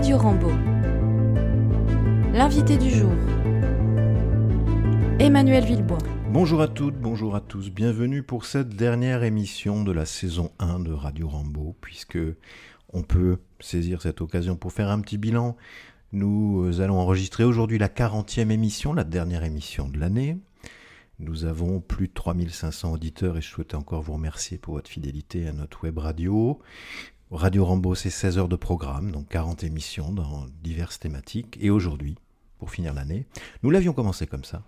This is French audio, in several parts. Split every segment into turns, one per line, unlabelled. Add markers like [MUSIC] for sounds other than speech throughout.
Radio Rambo. L'invité du jour. Emmanuel Villebois.
Bonjour à toutes, bonjour à tous. Bienvenue pour cette dernière émission de la saison 1 de Radio Rambo, puisque on peut saisir cette occasion pour faire un petit bilan. Nous allons enregistrer aujourd'hui la 40e émission, la dernière émission de l'année. Nous avons plus de 3500 auditeurs et je souhaitais encore vous remercier pour votre fidélité à notre web radio. Radio Rambo, c'est 16 heures de programme, donc 40 émissions dans diverses thématiques. Et aujourd'hui, pour finir l'année, nous l'avions commencé comme ça.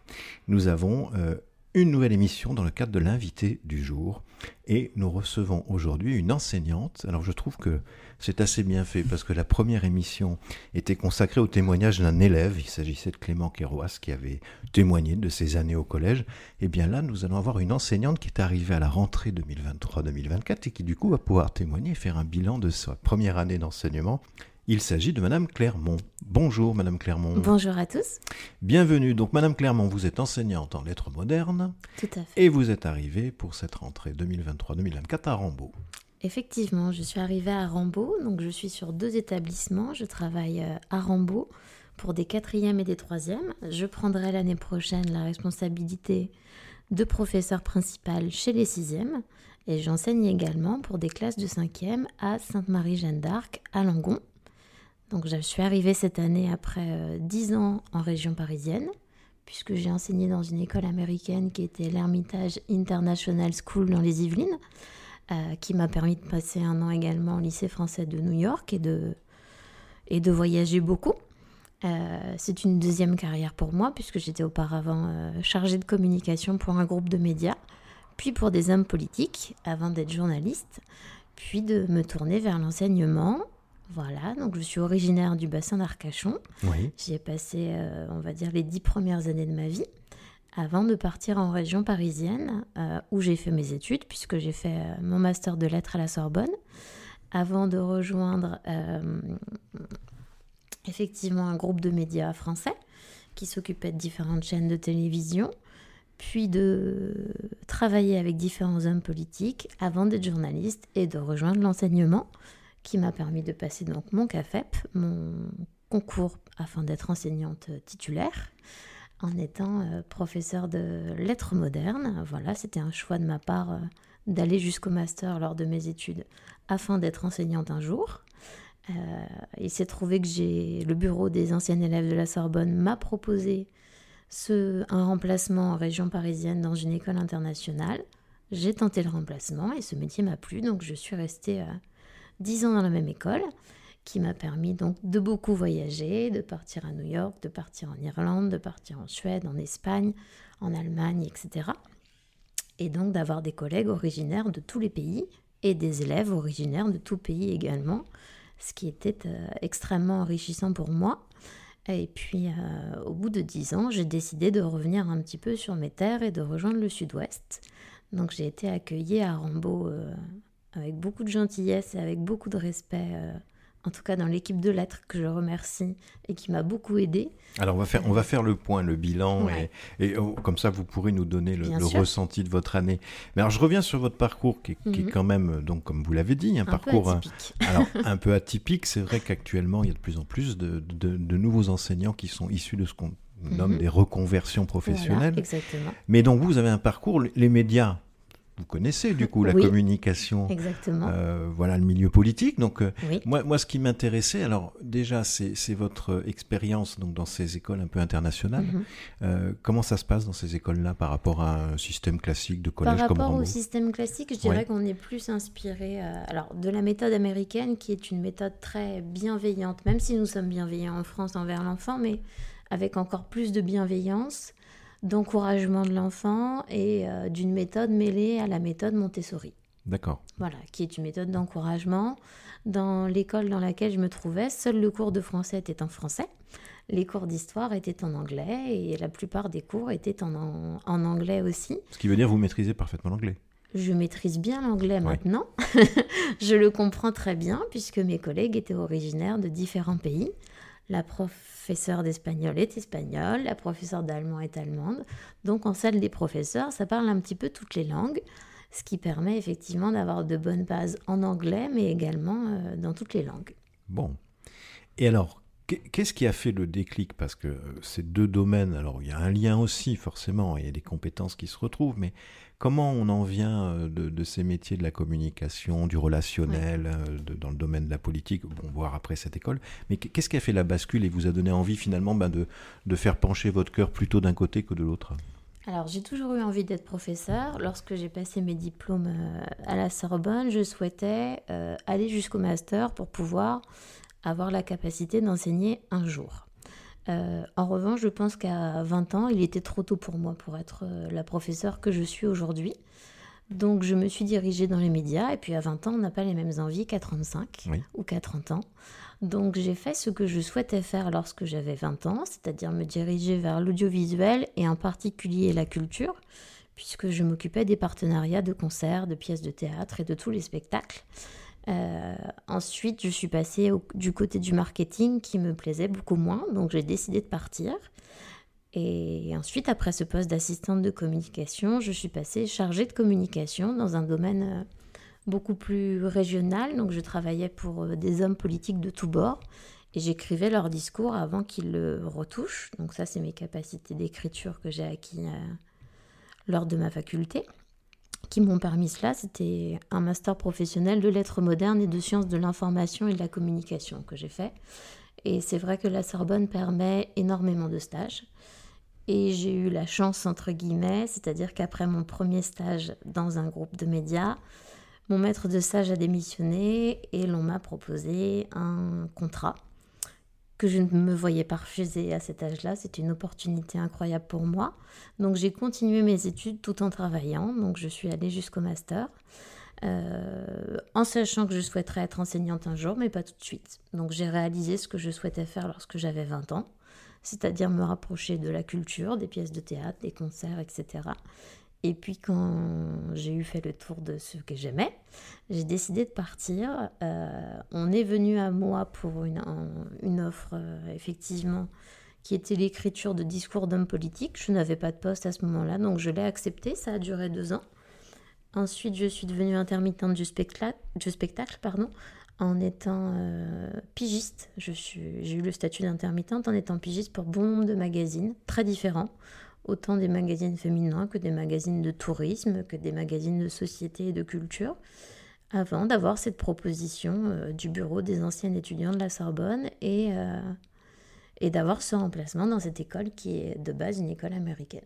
Nous avons euh, une nouvelle émission dans le cadre de l'invité du jour. Et nous recevons aujourd'hui une enseignante. Alors je trouve que c'est assez bien fait parce que la première émission était consacrée au témoignage d'un élève. Il s'agissait de Clément Kéroas qui avait témoigné de ses années au collège. Et eh bien là, nous allons avoir une enseignante qui est arrivée à la rentrée 2023-2024 et qui du coup va pouvoir témoigner et faire un bilan de sa première année d'enseignement. Il s'agit de Madame Clermont. Bonjour Madame Clermont.
Bonjour à tous.
Bienvenue. Donc Madame Clermont, vous êtes enseignante en lettres modernes.
Tout à fait.
Et vous êtes arrivée pour cette rentrée 2023-2024 à Rambaud.
Effectivement, je suis arrivée à Rambaud, donc je suis sur deux établissements. Je travaille euh, à Rambaud pour des quatrièmes et des troisièmes. Je prendrai l'année prochaine la responsabilité de professeur principal chez les sixièmes. Et j'enseigne également pour des classes de cinquième à Sainte-Marie-Jeanne d'Arc à Langon. Donc je suis arrivée cette année après euh, dix ans en région parisienne, puisque j'ai enseigné dans une école américaine qui était l'Hermitage International School dans les Yvelines, euh, qui m'a permis de passer un an également au lycée français de New York et de, et de voyager beaucoup. Euh, c'est une deuxième carrière pour moi, puisque j'étais auparavant chargée de communication pour un groupe de médias, puis pour des hommes politiques, avant d'être journaliste, puis de me tourner vers l'enseignement voilà, donc je suis originaire du bassin d'Arcachon. J'y ai passé, euh, on va dire, les dix premières années de ma vie avant de partir en région parisienne euh, où j'ai fait mes études, puisque j'ai fait euh, mon master de lettres à la Sorbonne, avant de rejoindre effectivement un groupe de médias français qui s'occupait de différentes chaînes de télévision, puis de travailler avec différents hommes politiques avant d'être journaliste et de rejoindre l'enseignement qui m'a permis de passer donc mon CAFEP, mon concours afin d'être enseignante titulaire en étant euh, professeure de lettres modernes. Voilà, c'était un choix de ma part euh, d'aller jusqu'au master lors de mes études afin d'être enseignante un jour. Euh, il s'est trouvé que j'ai le bureau des anciens élèves de la Sorbonne m'a proposé ce, un remplacement en région parisienne dans une école internationale. J'ai tenté le remplacement et ce métier m'a plu, donc je suis restée dix ans dans la même école, qui m'a permis donc de beaucoup voyager, de partir à New York, de partir en Irlande, de partir en Suède, en Espagne, en Allemagne, etc. Et donc d'avoir des collègues originaires de tous les pays et des élèves originaires de tout pays également, ce qui était euh, extrêmement enrichissant pour moi. Et puis, euh, au bout de dix ans, j'ai décidé de revenir un petit peu sur mes terres et de rejoindre le sud-ouest. Donc, j'ai été accueillie à Rambaud euh, avec beaucoup de gentillesse et avec beaucoup de respect, euh, en tout cas dans l'équipe de lettres que je remercie et qui m'a beaucoup aidé.
Alors on va faire, on va faire le point, le bilan, et, oh, comme ça vous pourrez nous donner le, ressenti de votre année. Mais alors je reviens sur votre parcours qui, est mhm. quand même, donc comme vous l'avez dit, un, parcours
peu
euh, [LAUGHS] alors, un peu atypique. C'est vrai qu'actuellement il y a de plus en plus de, de, nouveaux enseignants qui sont issus de ce qu'on nomme mhm. des reconversions professionnelles.
exactement.
Mais donc vous avez un parcours, les médias vous connaissez du coup la communication,
exactement.
Euh, voilà le milieu politique. Donc euh, moi, moi, ce qui m'intéressait, alors déjà, c'est votre expérience donc dans ces écoles un peu internationales. Mhm. Euh, comment ça se passe dans ces écoles-là par rapport à un système classique de collège
Par
rapport
au système classique, je dirais qu'on est plus inspiré alors de la méthode américaine, qui est une méthode très bienveillante, même si nous sommes bienveillants en France envers l'enfant, mais avec encore plus de bienveillance d'encouragement de l'enfant et euh, d'une méthode mêlée à la méthode Montessori.
D'accord.
Voilà, qui est une méthode d'encouragement. Dans l'école dans laquelle je me trouvais, seul le cours de français était en français. Les cours d'histoire étaient en anglais et la plupart des cours étaient en, en, anglais aussi.
Ce qui veut dire que vous maîtrisez parfaitement l'anglais.
Je maîtrise bien l'anglais maintenant. [LAUGHS] je le comprends très bien puisque mes collègues étaient originaires de différents pays. La professeure d'espagnol est espagnole, la professeure d'allemand est allemande. Donc en salle des professeurs, ça parle un petit peu toutes les langues, ce qui permet effectivement d'avoir de bonnes bases en anglais, mais également euh, dans toutes les langues.
Bon. Et alors, Qu'est-ce qui a fait le déclic? Parce que ces deux domaines, alors il y a un lien aussi forcément, il y a des compétences qui se retrouvent, mais comment on en vient euh, de, ces métiers de la communication, du relationnel, euh, dans le domaine de la politique, bon, voir après cette école, mais qu'est-ce qui a fait la bascule et vous a donné envie finalement ben, de, de faire pencher votre cœur plutôt d'un côté que de l'autre?
Alors, j'ai toujours eu envie d'être professeur. Lorsque j'ai passé mes diplômes euh, à la Sorbonne, je souhaitais aller jusqu'au master pour pouvoir avoir la capacité d'enseigner un jour. Euh, en revanche, je pense qu'à 20 ans, il était trop tôt pour moi pour être euh, la professeure que je suis aujourd'hui. Donc je me suis dirigée dans les médias et puis à 20 ans, on n'a pas les mêmes envies qu'à 35 ou qu'à 30 ans. Donc j'ai fait ce que je souhaitais faire lorsque j'avais 20 ans, c'est-à-dire me diriger vers l'audiovisuel et en particulier la culture, puisque je m'occupais des partenariats de concerts, de pièces de théâtre et de tous les spectacles. Euh, ensuite, je suis passée du côté du marketing qui me plaisait beaucoup moins, donc j'ai décidé de partir. Et ensuite, après ce poste d'assistante de communication, je suis passée chargée de communication dans un domaine euh, beaucoup plus régional. Donc, je travaillais pour euh, des hommes politiques de tous bords et j'écrivais leurs discours avant qu'ils le retouchent. Donc, ça, c'est mes capacités d'écriture que j'ai acquis lors de ma faculté qui m'ont permis cela, c'était un master professionnel de lettres modernes et de sciences de l'information et de la communication que j'ai fait. Et c'est vrai que la Sorbonne permet énormément de stages. Et j'ai eu la chance, entre guillemets, c'est-à-dire qu'après mon premier stage dans un groupe de médias, mon maître de stage a démissionné et l'on m'a proposé un contrat que je ne me voyais pas refuser à cet âge-là. C'est une opportunité incroyable pour moi. Donc j'ai continué mes études tout en travaillant. Donc je suis allée jusqu'au master. Euh, en sachant que je souhaiterais être enseignante un jour, mais pas tout de suite. Donc j'ai réalisé ce que je souhaitais faire lorsque j'avais 20 ans, c'est-à-dire me rapprocher de la culture, des pièces de théâtre, des concerts, etc. Et puis quand j'ai eu fait le tour de ce que j'aimais, j'ai décidé de partir. Euh, on est venu à moi pour une, offre, euh, effectivement, qui était l'écriture de discours d'hommes politiques. Je n'avais pas de poste à ce moment-là, donc je l'ai accepté. Ça a duré deux ans. Ensuite, je suis devenue intermittente du spectacle, du spectacle pardon, en étant euh, pigiste. J'ai eu le statut d'intermittente en étant pigiste pour bon nombre de magazines très différents autant des magazines féminins que des magazines de tourisme, que des magazines de société et de culture, avant d'avoir cette proposition euh, du bureau des anciens étudiants de la Sorbonne et, euh, et d'avoir ce remplacement dans cette école qui est de base une école américaine.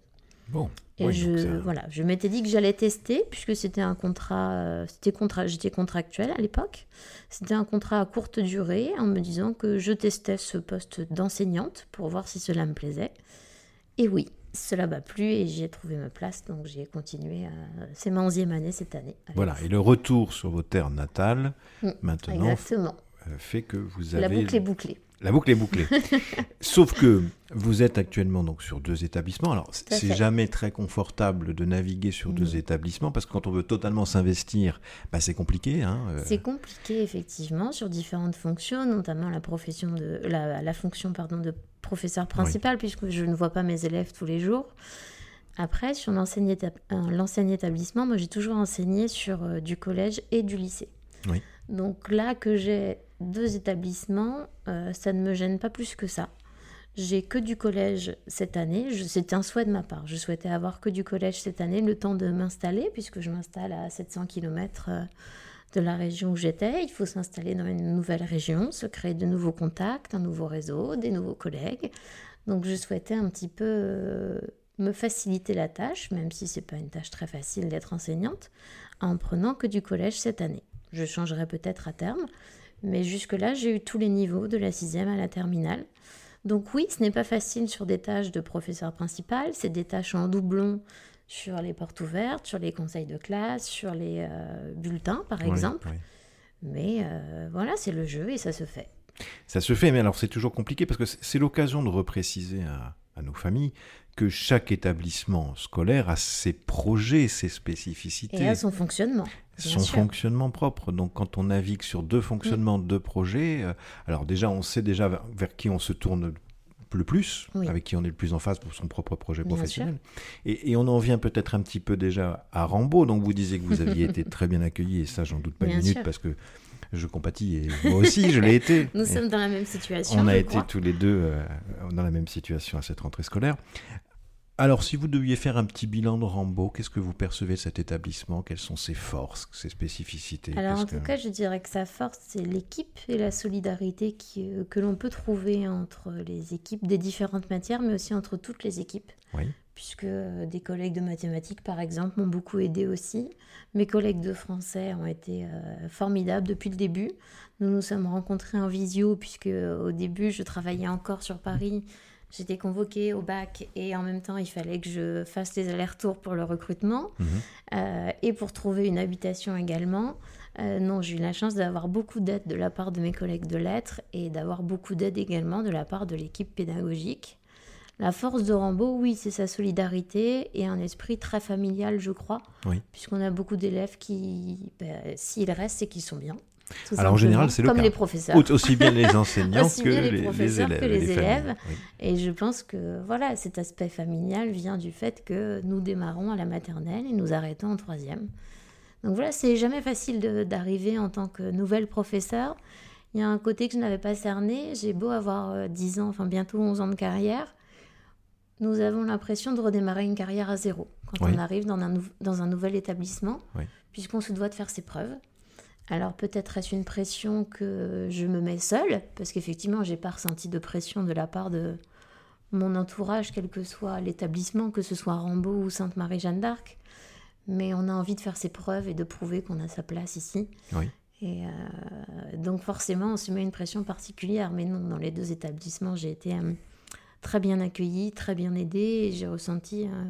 Bon.
Et je, voilà, je m'étais dit que j'allais tester, puisque c'était un contrat, euh, c'était contrat, j'étais contractuelle à l'époque. C'était un contrat à courte durée, en me disant que je testais ce poste d'enseignante pour voir si cela me plaisait. Et oui, cela m'a plu et j'ai trouvé ma place, donc j'ai continué. C'est ma onzième année cette année.
Voilà, et le retour sur vos terres natales, mm, maintenant, euh, fait que vous avez...
La boucle est bouclée.
La boucle est bouclée. [LAUGHS] Sauf que vous êtes actuellement donc sur deux établissements. Alors, c'est jamais très confortable de naviguer sur deux mm. établissements parce que quand on veut totalement s'investir, bah, c'est compliqué. Hein,
euh. C'est compliqué, effectivement, sur différentes fonctions, notamment la, profession de, la, la fonction pardon, de professeur principal, puisque je ne vois pas mes élèves tous les jours. Après, sur l'ancien établissement, moi j'ai toujours enseigné sur euh, du collège et du lycée. Donc là que j'ai deux établissements, euh, ça ne me gêne pas plus que ça. J'ai que du collège cette année. C'était un souhait de ma part. Je souhaitais avoir que du collège cette année, le temps de m'installer, puisque je m'installe à 700 km de la région où j'étais. Il faut s'installer dans une nouvelle région, se créer de nouveaux contacts, un nouveau réseau, des nouveaux collègues. Donc je souhaitais un petit peu euh, me faciliter la tâche, même si c'est pas une tâche très facile d'être enseignante, en prenant que du collège cette année. Je changerai peut-être à terme, mais jusque-là, j'ai eu tous les niveaux de la sixième à la terminale. Donc oui, ce n'est pas facile sur des tâches de professeur principal, c'est des tâches en doublon sur les portes ouvertes, sur les conseils de classe, sur les euh, bulletins, par exemple. Mais euh, voilà, c'est le jeu et ça se fait.
Ça se fait, mais alors c'est toujours compliqué parce que c'est l'occasion de repréciser à, nos familles que chaque établissement scolaire a ses projets, ses spécificités.
Et a son fonctionnement.
Son fonctionnement propre. Donc quand on navigue sur deux fonctionnements, deux projets, euh, alors déjà on sait déjà vers qui on se tourne le plus, avec qui on est le plus en phase pour son propre projet professionnel. Et, on en vient peut-être un petit peu déjà à Rambaud. Donc vous disiez que vous aviez [LAUGHS] été très bien accueilli, et ça j'en doute pas une minute, parce que Je compatis et moi aussi, je l'ai été.
Nous sommes dans la même situation.
On a été
crois.
tous les deux euh, dans la même situation à cette rentrée scolaire. Alors, si vous deviez faire un petit bilan de Rambo, qu'est-ce que vous percevez de cet établissement? Quelles sont ses forces, ses spécificités?
Alors, en tout
que-
cas, je dirais que sa force, c'est l'équipe et la solidarité qui, euh, que l'on peut trouver entre les équipes des différentes matières, mais aussi entre toutes les équipes.
Oui.
Puisque euh, des collègues de mathématiques, par exemple, m'ont beaucoup aidé aussi. Mes collègues de français ont été euh, formidables depuis le début. Nous nous sommes rencontrés en visio, puisque au début, je travaillais encore sur Paris. J'étais convoquée au bac et en même temps, il fallait que je fasse les allers-retours pour le recrutement
Mhm.
euh, et pour trouver une habitation également. Euh, non, j'ai eu la chance d'avoir beaucoup d'aide de la part de mes collègues de lettres et d'avoir beaucoup d'aide également de la part de l'équipe pédagogique. La force de Rambo, oui, c'est sa solidarité et un esprit très familial, je crois,
Oui.
puisqu'on a beaucoup d'élèves qui, ben, s'ils restent, c'est qu'ils sont bien. Tout
Alors, en général, c'est le
comme
cas.
les professeurs.
Au- Aussi bien les [LAUGHS] enseignants que
bien les
les, les
professeurs
élèves.
que les élèves.
Oui.
Et je pense que voilà, cet aspect familial vient du fait que nous démarrons à la maternelle et nous arrêtons en troisième. Donc voilà, c'est jamais facile d'arriver en tant que nouvelle professeure. Il y a un côté que je n'avais pas cerné. J'ai beau avoir euh, 10 ans, enfin bientôt 11 ans de carrière. Nous avons l'impression de redémarrer une carrière à zéro quand
Oui.
on arrive dans un, nou- dans un nouvel établissement,
Oui.
puisqu'on se doit de faire ses preuves. Alors peut-être est-ce une pression que je me mets seule, parce qu'effectivement, j'ai pas ressenti de pression de la part de mon entourage, quel que soit l'établissement, que ce soit Rambaud ou Sainte-Marie-Jeanne d'Arc. Mais on a envie de faire ses preuves et de prouver qu'on a sa place ici.
Oui.
Et euh, donc forcément, on se met une pression particulière. Mais non, dans les deux établissements, j'ai été euh, très bien accueillie, très bien aidée, et j'ai ressenti euh,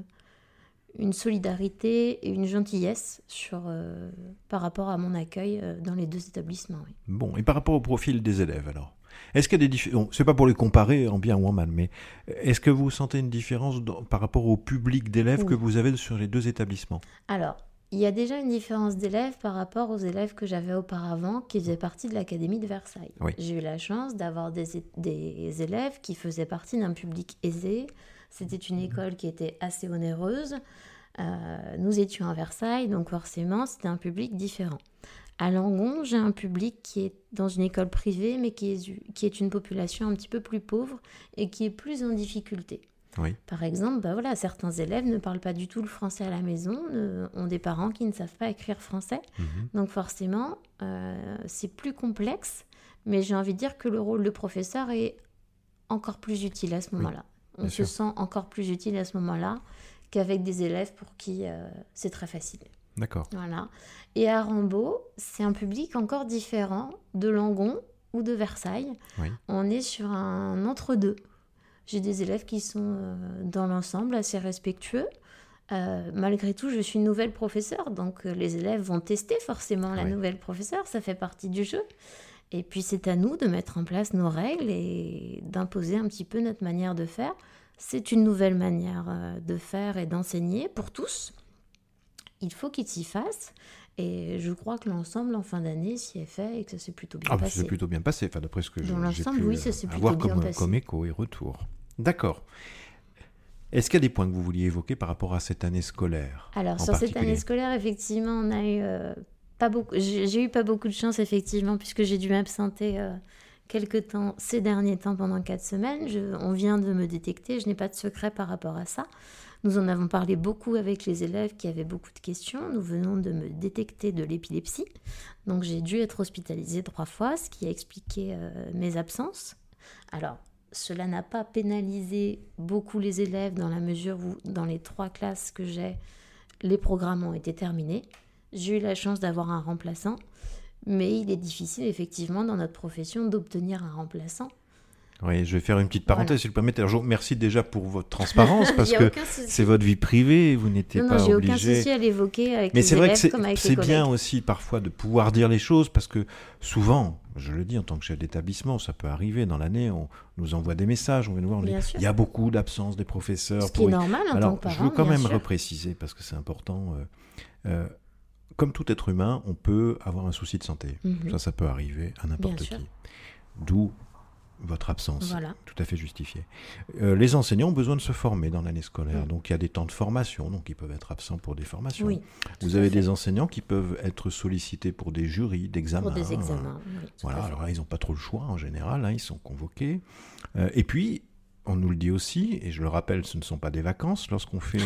une solidarité et une gentillesse sur, euh, par rapport à mon accueil euh, dans les deux établissements. oui.
Bon, et par rapport au profil des élèves, alors? Est-ce qu'il y a des différences C'est pas pour les comparer en bien ou en mal, mais est-ce que vous sentez une différence dans- par rapport au public d'élèves
Oui.
que vous avez sur les deux établissements?
Alors, il y a déjà une différence d'élèves par rapport aux élèves que j'avais auparavant qui faisaient partie de l'Académie de Versailles.
Oui.
J'ai eu la chance d'avoir des, des élèves qui faisaient partie d'un public aisé. C'était une école qui était assez onéreuse. Euh, nous étions à Versailles, donc forcément, c'était un public différent. À Langon, j'ai un public qui est dans une école privée, mais qui est, qui est une population un petit peu plus pauvre et qui est plus en difficulté.
Oui.
Par exemple, bah voilà, certains élèves ne parlent pas du tout le français à la maison, ne- ont des parents qui ne savent pas écrire français.
Mhm.
Donc forcément, euh, c'est plus complexe, mais j'ai envie de dire que le rôle de professeur est encore plus utile à ce moment-là. On
bien
se
sûr.
sent encore plus utile à ce moment-là qu'avec des élèves pour qui euh, c'est très facile.
D'accord.
Voilà. Et à Rambaud, c'est un public encore différent de Langon ou de Versailles.
Oui.
On est sur un entre-deux. J'ai des élèves qui sont euh, dans l'ensemble assez respectueux. Euh, malgré tout, je suis nouvelle professeure, donc les élèves vont tester forcément la
Oui.
nouvelle professeure, ça fait partie du jeu. Et puis c'est à nous de mettre en place nos règles et d'imposer un petit peu notre manière de faire. C'est une nouvelle manière euh, de faire et d'enseigner pour tous. Il faut qu'ils s'y fassent. Et je crois que l'ensemble, en fin d'année, s'y est fait et que ça s'est plutôt bien
Ah,
passé.
c'est plutôt bien passé, enfin, d'après ce que j'ai pu
oui,
euh,
ça s'est plutôt
avoir
bien
comme,
passé.
comme écho et retour. D'accord. Est-ce qu'il y a des points que vous vouliez évoquer par rapport à cette année scolaire
Alors, sur cette année scolaire, effectivement, on a eu euh, pas beaucoup. J'ai eu pas beaucoup de chance, effectivement, puisque j'ai dû m'absenter euh, quelques temps ces derniers temps pendant quatre semaines. On vient de me détecter. Je n'ai pas de secret par rapport à ça. Nous en avons parlé beaucoup avec les élèves qui avaient beaucoup de questions. Nous venons de me détecter de l'épilepsie. Donc, j'ai dû être hospitalisée trois fois, ce qui a expliqué euh, mes absences. Alors, cela n'a pas pénalisé beaucoup les élèves dans la mesure où, dans les trois classes que j'ai, les programmes ont été terminés. J'ai eu la chance d'avoir un remplaçant, mais il est difficile effectivement dans notre profession d'obtenir un remplaçant.
Oui, je vais faire une petite parenthèse,
Voilà.
si vous le permettez. Alors, remercie déjà pour votre transparence, [LAUGHS] parce
y
que c'est votre vie privée, vous n'étiez pas
non, j'ai aucun
obligé.
souci à l'évoquer avec
Mais c'est vrai que c'est bien aussi parfois de pouvoir dire les choses parce que souvent, je le dis en tant que chef d'établissement, ça peut arriver dans l'année, on nous envoie des messages, on vient nous voir, on dit,
sûr.
il y a beaucoup d'absence des professeurs.
Ce qui est
pour-
normal en
Alors,
tant que parent.
je veux quand même
sûr.
repréciser parce que c'est important. euh, euh, comme tout être humain, on peut avoir un souci de santé.
Mhm.
Ça, ça peut arriver à n'importe qui. D'où votre absence.
Voilà.
Tout à fait justifiée. Euh, les enseignants ont besoin de se former dans l'année scolaire.
Mm.
Donc il y a des temps de formation, donc ils peuvent être absents pour des formations.
Oui.
Vous avez
fait.
des enseignants qui peuvent être sollicités pour des jurys d'examen.
Pour des examens. oui, tout
Voilà, alors là, ils n'ont pas trop le choix en général, hein, ils sont convoqués. Euh, et puis, on nous le dit aussi, et je le rappelle, ce ne sont pas des vacances. Lorsqu'on fait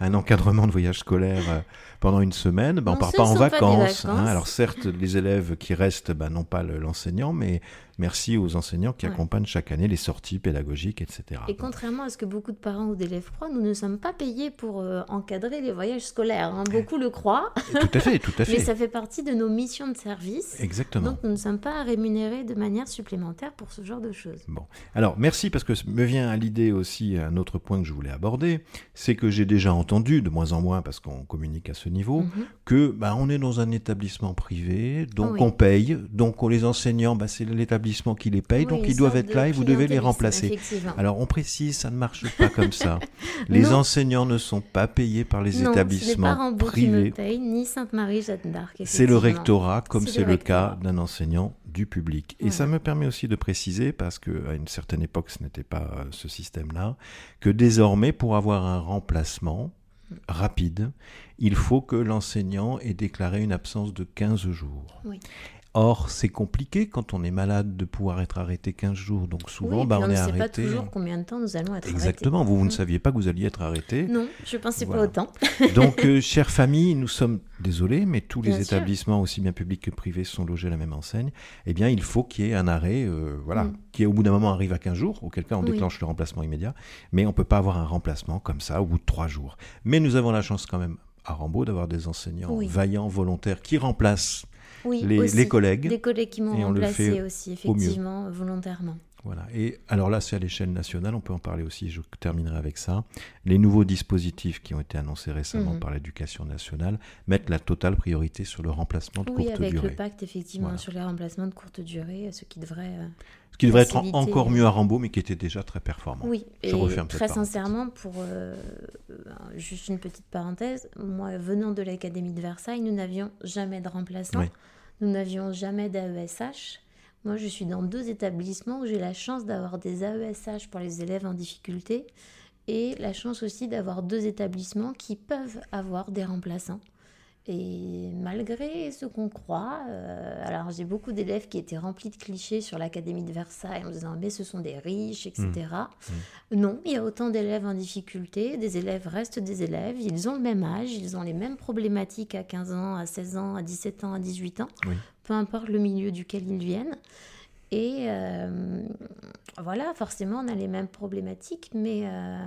un encadrement de voyage scolaire euh, pendant une semaine, ben, on ne part pas en
pas
vacances. hein.
vacances.
Alors certes, les élèves qui restent ben, n'ont pas le- l'enseignant, mais merci aux enseignants qui
Ouais.
accompagnent chaque année les sorties pédagogiques, etc.
Et contrairement à ce que beaucoup de parents ou d'élèves croient, nous ne sommes pas payés pour euh, encadrer les voyages scolaires. hein. Beaucoup le croient, [LAUGHS]
tout à fait, tout à [LAUGHS]
mais
fait.
ça fait partie de nos missions de service.
Exactement.
Donc nous ne sommes pas rémunérés de manière supplémentaire pour ce genre de choses.
Bon, alors merci parce que me vient à l'idée aussi un autre point que je voulais aborder, c'est que j'ai déjà entendu, de moins en moins parce qu'on communique à ce niveau,
Mhm.
que bah, on est dans un établissement privé, donc
Oui.
on paye, donc on, les enseignants, bah, c'est l'établissement qui les paye, donc ils doivent être là et vous devez les remplacer. Alors on précise, ça ne marche pas comme ça. [LAUGHS] Les
Non.
enseignants ne sont pas payés par les
non,
établissements privés.
ni Sainte-Marie-Jeanne d'Arc.
C'est le rectorat, comme
C'est le
le cas d'un enseignant du public. Et ça me permet aussi de préciser, parce qu'à une certaine époque, ce n'était pas euh, ce système-là, que désormais, pour avoir un remplacement rapide, il faut que l'enseignant ait déclaré une absence de 15 jours.
Oui.
Or, c'est compliqué quand on est malade de pouvoir être arrêté 15 jours. Donc souvent,
oui,
bah, on,
on ne
est
sait pas
arrêté.
toujours combien de temps nous allons être
Exactement, vous, vous ne
Mm.
saviez pas que vous alliez être arrêté.
arrêtés. Non, je pensais
Voilà.
pas autant. [LAUGHS]
Donc, euh, chère famille, nous sommes désolés, mais tous les
sûr.
établissements, aussi bien publics que privés, sont logés à la même enseigne. Eh bien, il faut qu'il y ait un arrêt, euh, voilà,
Mm.
qui au bout d'un moment arrive à 15 jours, auquel cas on
Oui.
déclenche le remplacement immédiat. Mais on ne peut pas avoir un remplacement comme ça au bout de trois jours. Mais nous avons la chance quand même à Rambaud d'avoir des enseignants
Oui.
vaillants, volontaires, qui remplacent
Oui,
les,
aussi.
les collègues.
Collègues qui m'ont remplacé aussi, effectivement, volontairement.
Voilà. Et alors là, c'est à l'échelle nationale, on peut en parler aussi, je terminerai avec ça. Les nouveaux dispositifs qui ont été annoncés récemment
Mhm.
par l'éducation nationale mettent la totale priorité sur le remplacement de
Oui,
courte
avec
durée.
le pacte, effectivement,
Voilà.
sur les remplacements de courte durée, ce qui devrait... euh,
Ce qui devrait être encore
euh,
mieux à Rambaud, mais qui était déjà très performant.
Oui,
Je
et
referme
très sincèrement, pour euh, euh, juste une petite parenthèse, moi, venant de l'Académie de Versailles, nous n'avions jamais de remplaçant,
Oui.
Nous n'avions jamais d'AESH. Moi, je suis dans deux établissements où j'ai la chance d'avoir des AESH pour les élèves en difficulté et la chance aussi d'avoir deux établissements qui peuvent avoir des remplaçants. Et malgré ce qu'on croit, euh, alors j'ai beaucoup d'élèves qui étaient remplis de clichés sur l'Académie de Versailles en disant mais ce sont des riches, etc. Non, il y a autant d'élèves en difficulté, des élèves restent des élèves, ils ont le même âge, ils ont les mêmes problématiques à 15 ans, à 16 ans, à 17 ans, à 18 ans,
Oui.
peu importe le milieu duquel ils viennent. Et euh, voilà, forcément, on a les mêmes problématiques, mais euh,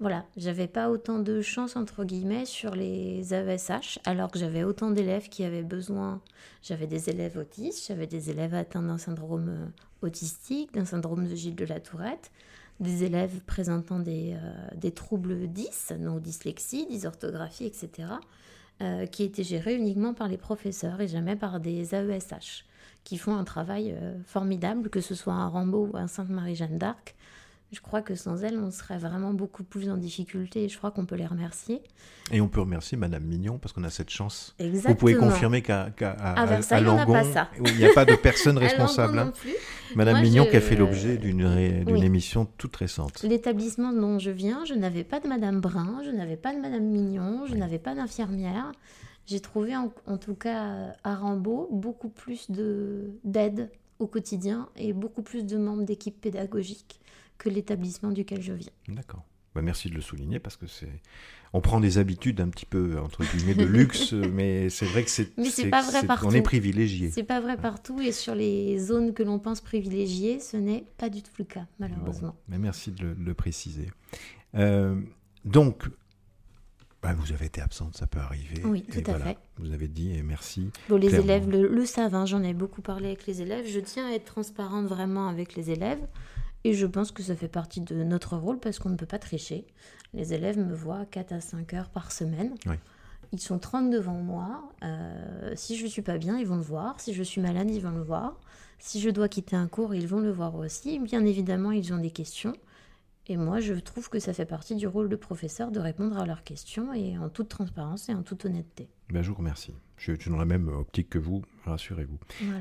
voilà, j'avais pas autant de chance, entre guillemets, sur les AESH, alors que j'avais autant d'élèves qui avaient besoin. J'avais des élèves autistes, j'avais des élèves atteints d'un syndrome euh, autistique, d'un syndrome de Gilles de la Tourette, des élèves présentant des, euh, des troubles 10, donc dyslexie, dysorthographie, etc., euh, qui étaient gérés uniquement par les professeurs et jamais par des AESH, qui font un travail formidable, que ce soit à Rambaud ou à Sainte-Marie-Jeanne d'Arc. Je crois que sans elles, on serait vraiment beaucoup plus en difficulté et je crois qu'on peut les remercier.
Et on peut remercier Madame Mignon parce qu'on a cette chance.
Exactement.
Vous pouvez confirmer qu'à Langon, oui, il n'y a pas de personne [LAUGHS] responsable. hein. Madame
Moi,
Mignon
je-
qui a fait l'objet d'une ré- d'une
Oui.
émission toute récente.
L'établissement dont je viens, je n'avais pas de Madame Brun, je n'avais pas de Madame Mignon, je n'avais pas d'infirmière. J'ai trouvé en, en tout cas à Rambaud beaucoup plus de- d'aide au quotidien et beaucoup plus de membres d'équipe pédagogique que l'établissement duquel je viens.
D'accord. Bah, merci de le souligner parce que c'est. On prend des habitudes un petit peu entre guillemets de luxe, [LAUGHS] mais c'est vrai que c'est.
Mais c'est pas vrai
On
partout.
est privilégié.
C'est pas vrai partout et sur les zones que l'on pense privilégiées, ce n'est pas du tout le cas,
Bon,
malheureusement.
mais merci de le, le préciser. Euh, donc, bah, vous avez été absente, ça peut arriver.
Oui,
Et
tout à
voilà,
fait.
Vous avez dit et merci.
Bon, les
Clairement.
élèves le, le savent, hein, j'en ai beaucoup parlé avec les élèves. Je tiens à être transparente vraiment avec les élèves. Et je pense que ça fait partie de notre rôle parce qu'on ne peut pas tricher. Les élèves me voient 4 à 5 heures par semaine.
Oui.
Ils sont 30 devant moi. Euh, si je ne suis pas bien, ils vont le voir. Si je suis malade, ils vont le voir. Si je dois quitter un cours, ils vont le voir aussi. Bien évidemment, ils ont des questions. Et moi, je trouve que ça fait partie du rôle de professeur de répondre à leurs questions et en toute transparence et en toute honnêteté.
Ben, je vous remercie. Je suis dans la même optique que vous, rassurez-vous.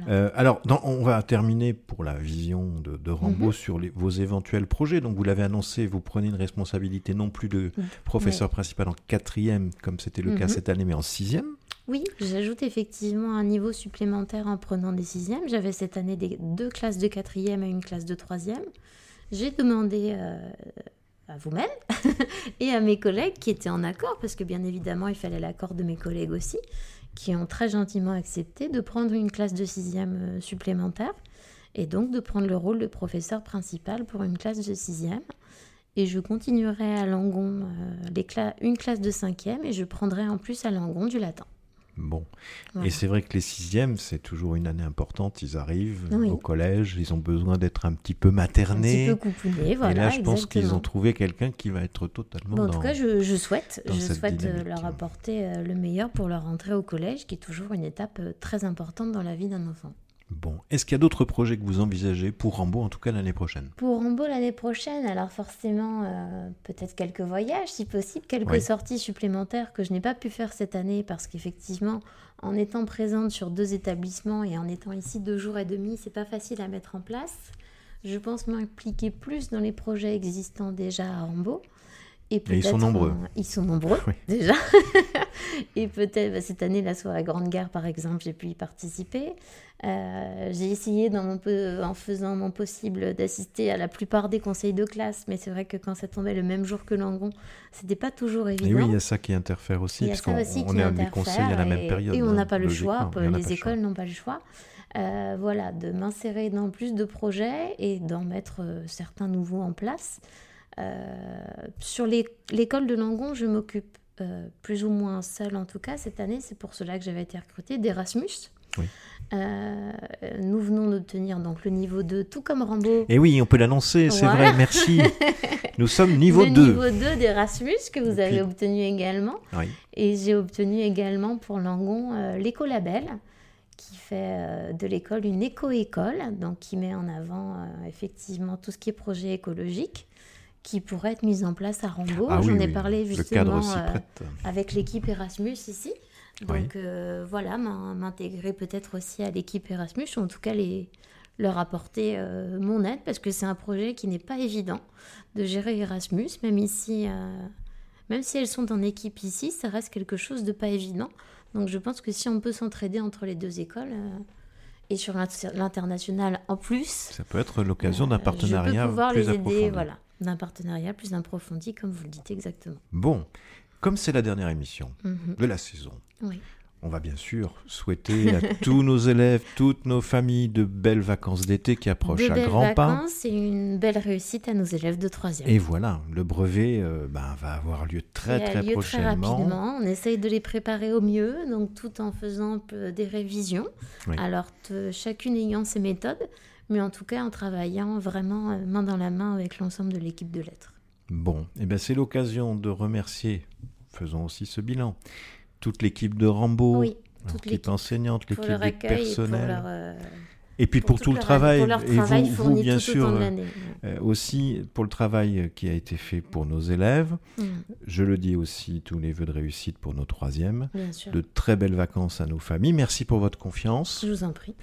Euh, alors, on va terminer pour la vision de, de Rambo mhm. sur vos éventuels projets. Donc, vous l'avez annoncé, vous prenez une responsabilité non plus de professeur principal en quatrième, comme c'était le cas mhm. cette année, mais en sixième.
Oui, j'ajoute effectivement un niveau supplémentaire en prenant des sixièmes. J'avais cette année des, deux classes de quatrième et une classe de troisième. J'ai demandé euh, à vous-même [LAUGHS] et à mes collègues qui étaient en accord, parce que bien évidemment il fallait l'accord de mes collègues aussi, qui ont très gentiment accepté de prendre une classe de sixième euh, supplémentaire et donc de prendre le rôle de professeur principal pour une classe de sixième. Et je continuerai à Langon euh, une classe de cinquième et je prendrai en plus à Langon du latin.
Bon. Et c'est vrai que les sixièmes, c'est toujours une année importante. Ils arrivent au collège, ils ont besoin d'être un petit peu maternés.
Un petit peu voilà.
Et là, je pense qu'ils ont trouvé quelqu'un qui va être totalement.
en tout cas, je, souhaite, je souhaite euh, leur apporter euh, le meilleur pour leur entrée au collège, qui est toujours une étape euh, très importante dans la vie d'un enfant.
Bon, est-ce qu'il y a d'autres projets que vous envisagez pour Rambo, en tout cas l'année prochaine?
Pour Rambo l'année prochaine, alors forcément, euh, peut-être quelques voyages, si possible, quelques sorties supplémentaires que je n'ai pas pu faire cette année parce qu'effectivement, en étant présente sur deux établissements et en étant ici deux jours et demi, c'est pas facile à mettre en place. Je pense m'impliquer plus dans les projets existants déjà à Rambo.
Et, ils sont nombreux.
ils sont nombreux, déjà. [LAUGHS] et peut-être, bah, cette année, la soirée Grande Gare, par exemple, j'ai pu y participer. Euh, j'ai essayé, dans mon en faisant mon possible, d'assister à la plupart des conseils de classe, mais c'est vrai que quand ça tombait le même jour que Langon, c'était pas toujours évident. Et
oui, il y a ça qui interfère aussi, parce qu'on est à des conseils à la même période.
Et on n'a pas le choix, les écoles n'ont pas le choix. Euh, voilà, de m'insérer dans plus de projets et d'en mettre euh, certains nouveaux en place. Euh, sur l'école de Langon, je m'occupe euh, plus ou moins seule en tout cas cette année. C'est pour cela que j'avais été recrutée d'Erasmus. Euh, nous venons d'obtenir donc le niveau 2, tout comme Rambo.
Et oui, on peut l'annoncer, c'est vrai, merci. [LAUGHS] Nous sommes niveau 2.
Niveau 2 d'Erasmus que vous avez obtenu également. Et j'ai obtenu également pour Langon l'écolabel qui fait de l'école une éco-école, donc qui met en avant effectivement tout ce qui est projet écologique qui pourrait être mise en place à Rambo. Ah J'en ai parlé justement euh, avec l'équipe Erasmus ici. Donc euh, voilà, m'intégrer peut-être aussi à l'équipe Erasmus, ou en tout cas les, leur apporter euh, mon aide, parce que c'est un projet qui n'est pas évident de gérer Erasmus, même ici, même si elles sont en équipe ici, ça reste quelque chose de pas évident. Donc je pense que si on peut s'entraider entre les deux écoles, et sur l'international en plus.
Ça peut être l'occasion d'un partenariat. Je peux pouvoir les aider,
voilà d'un partenariat plus approfondi, comme vous le dites exactement.
Bon, comme c'est la dernière émission mhm. de la saison, on va bien sûr souhaiter à [LAUGHS] tous nos élèves, toutes nos familles de belles vacances d'été qui approchent à grands pas.
vacances et une belle réussite à nos élèves de troisième.
Et voilà, le brevet euh, ben, va avoir lieu très très lieu prochainement. Très rapidement.
On essaye de les préparer au mieux, donc tout en faisant des révisions. Alors chacune ayant ses méthodes mais en tout cas en travaillant vraiment euh, main dans la main avec l'ensemble de l'équipe de lettres.
Bon, et eh ben c'est l'occasion de remercier, faisons aussi ce bilan, toute l'équipe de Rambo, l'équipe enseignante, l'équipe du personnel. Euh, et puis pour, tout, le travail, et vous, bien sûr, euh, aussi pour le travail qui a été fait pour nos élèves. Mm. Je le dis aussi, tous les vœux de réussite pour nos troisièmes. De très belles vacances à nos familles. Merci pour votre confiance.
Je vous en prie.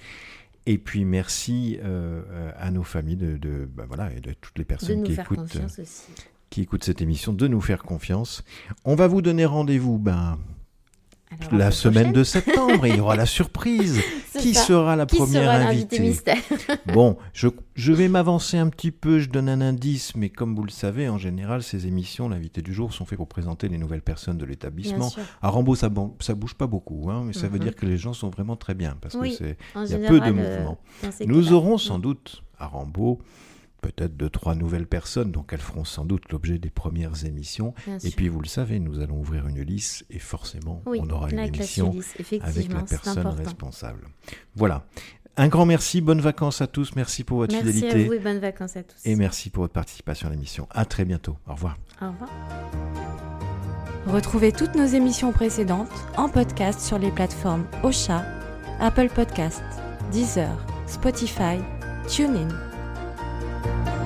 Et puis merci euh, euh, à nos familles de, de bah voilà, et de toutes les personnes qui écoutent, euh, qui écoutent cette émission de nous faire confiance. On va vous donner rendez-vous ben, la semaine de septembre, il y aura la [LAUGHS] surprise. Qui sera la première invitée [LAUGHS] Bon, je, je vais m'avancer un petit peu, je donne un indice, mais comme vous le savez, en général, ces émissions, l'invité du jour, sont faites pour présenter les nouvelles personnes de l'établissement. À Rambo, ça, ça bouge pas beaucoup, hein, mais ça veut mhm. dire que les gens sont vraiment très bien, parce que c'est y a peu de mouvements. Nous aurons sans doute à Rambo peut-être deux, trois nouvelles personnes, donc elles feront sans doute l'objet des premières émissions. et puis, vous le savez, nous allons ouvrir une liste et forcément, on aura une émission avec la personne responsable. Voilà. Un grand merci, bonnes vacances à tous, merci pour votre fidélité.
Merci à vous et bonnes vacances à tous.
Et merci pour votre participation à l'émission. À très bientôt. Au revoir.
Au revoir.
Retrouvez toutes nos émissions précédentes en podcast sur les plateformes Ocha, Apple Podcasts, Deezer, Spotify, TuneIn Bye.